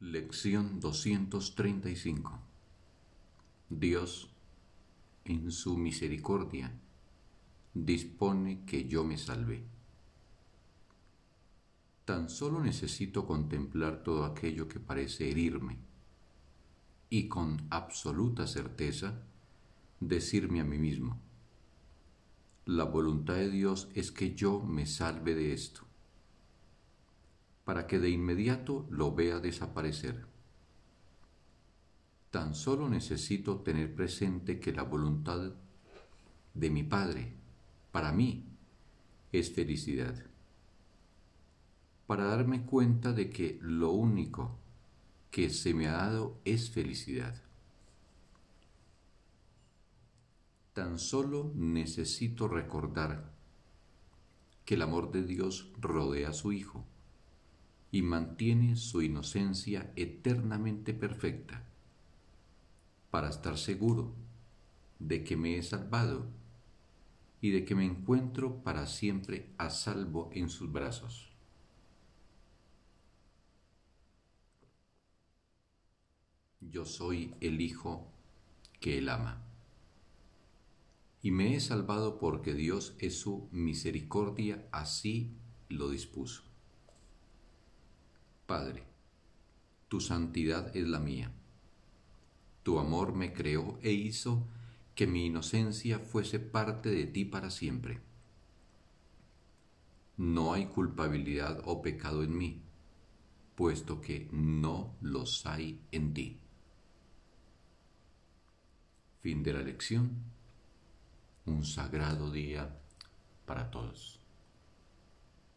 Lección 235 Dios, en su misericordia, dispone que yo me salve. Tan solo necesito contemplar todo aquello que parece herirme y con absoluta certeza decirme a mí mismo, la voluntad de Dios es que yo me salve de esto para que de inmediato lo vea desaparecer. Tan solo necesito tener presente que la voluntad de mi Padre, para mí, es felicidad. Para darme cuenta de que lo único que se me ha dado es felicidad. Tan solo necesito recordar que el amor de Dios rodea a su Hijo y mantiene su inocencia eternamente perfecta, para estar seguro de que me he salvado y de que me encuentro para siempre a salvo en sus brazos. Yo soy el Hijo que Él ama. Y me he salvado porque Dios es su misericordia así lo dispuso. Padre, tu santidad es la mía. Tu amor me creó e hizo que mi inocencia fuese parte de ti para siempre. No hay culpabilidad o pecado en mí, puesto que no los hay en ti. Fin de la lección. Un sagrado día para todos.